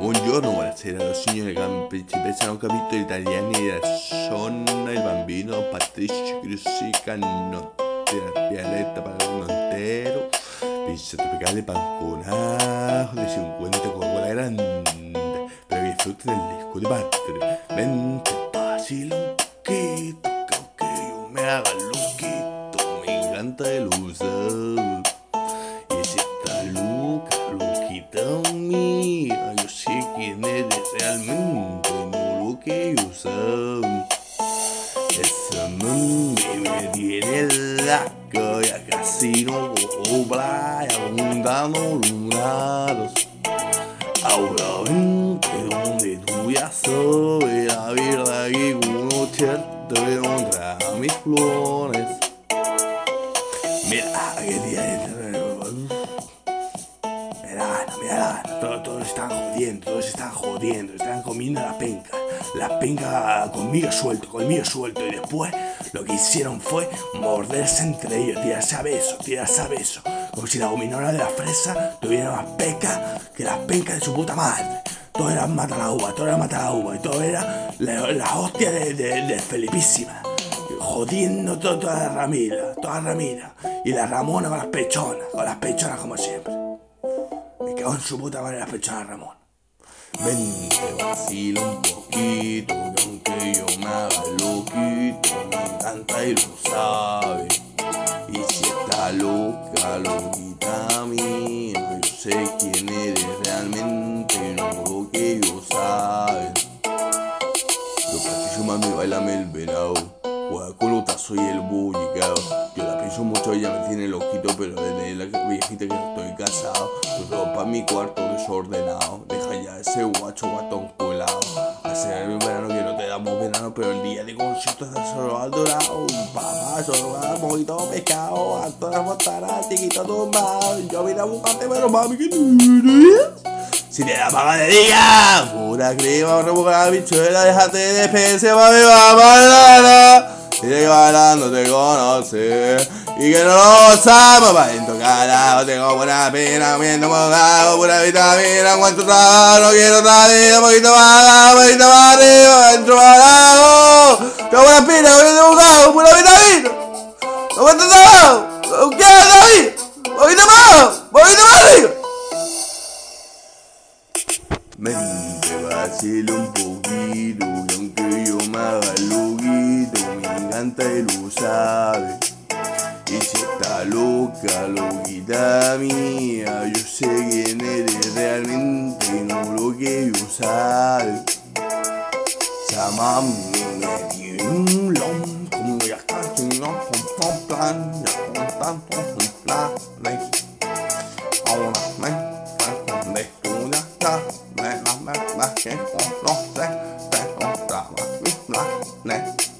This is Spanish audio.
Buongiorno, buonasera, signore principessa, un capitolo italiani della Sonna, il bambino, Patricio Grossi, Canotte, la Violetta, Panontero, pizza tropicale, panconajo de 50 Coca-Cola grande, pero disfrute del disco de padre, vente fácil, un poquito, que yo me haga loquito, me encanta el uso. No lo que yo soy. Esa mami me tiene loco, ya casi no cojo playa, abundando lunares. Ahora vente donde tú ya sabes, la verdad que conocerte contra mis flores. Mira, que día. Mira, mira, todos, todos están jodiendo, todos están jodiendo, están comiendo la penca. La penca conmigo suelto, conmigo suelto. Y después lo que hicieron fue morderse entre ellos, tirarse a besos, tirarse a besos. Como si la gominola de la fresa tuviera más peca que las pencas de su puta madre. Todo era matar la uva, todo era matar la uva, y todo era la, la hostia de, Felipísima jodiendo to- toda la Ramira, toda la Ramira. Y la Ramona con las pechonas, con las pechonas como siempre. Me cago en su puta madre las pechonas de Ramón. Vente, vacila un poquito, que aunque yo me haga loquito, me encanta y lo sabe. Y si está loca, loquita mía, yo sé quién eres realmente, no lo que yo sabe. Los patillos mami, bailame el venado. Juega con los tazos y el bullicao. Yo la pienso mucho, ella me tiene loquito, pero desde la viejita que no estoy casado. Tu ropa mi cuarto desordenado. Ese guacho guatón colado. Hace el verano que no te damos verano, pero el día de concierto está solo al dorado. Papá, solo va mojito pescado. A todas las botanas, chiquito tumbado. Yo vine a buscarte, pero mami, que tú si te da paga de día, pura crema, rebuca la bichuela, déjate de pese, mami, va bailando. Sigue bailando, te conoce. Y que no lo sabemos, pa' dentro carajo, tengo buena pena, viendo mojado, pura vitamina, cuánto trabajo, no quiero otra vida, un poquito más abajo, un poquito más arriba, dentro carajo. Tengo buena pena, viendo mojado, pura vitamina. No cuánto trabajo, no quiero otra vida, un poquito más abajo, un poquito más arriba. Mente vacila un poquito, que aunque yo me haga loquito, me encanta y lo sabe. Loca, loquita mía, yo sé quién eres realmente, no lo que yo sabe. Esa mami me tiene un lom, como ya está, si no, con un plan, ya con tanto con plan, Ahora me donde tú ya está me la me la que conoces, te contaba mis planes.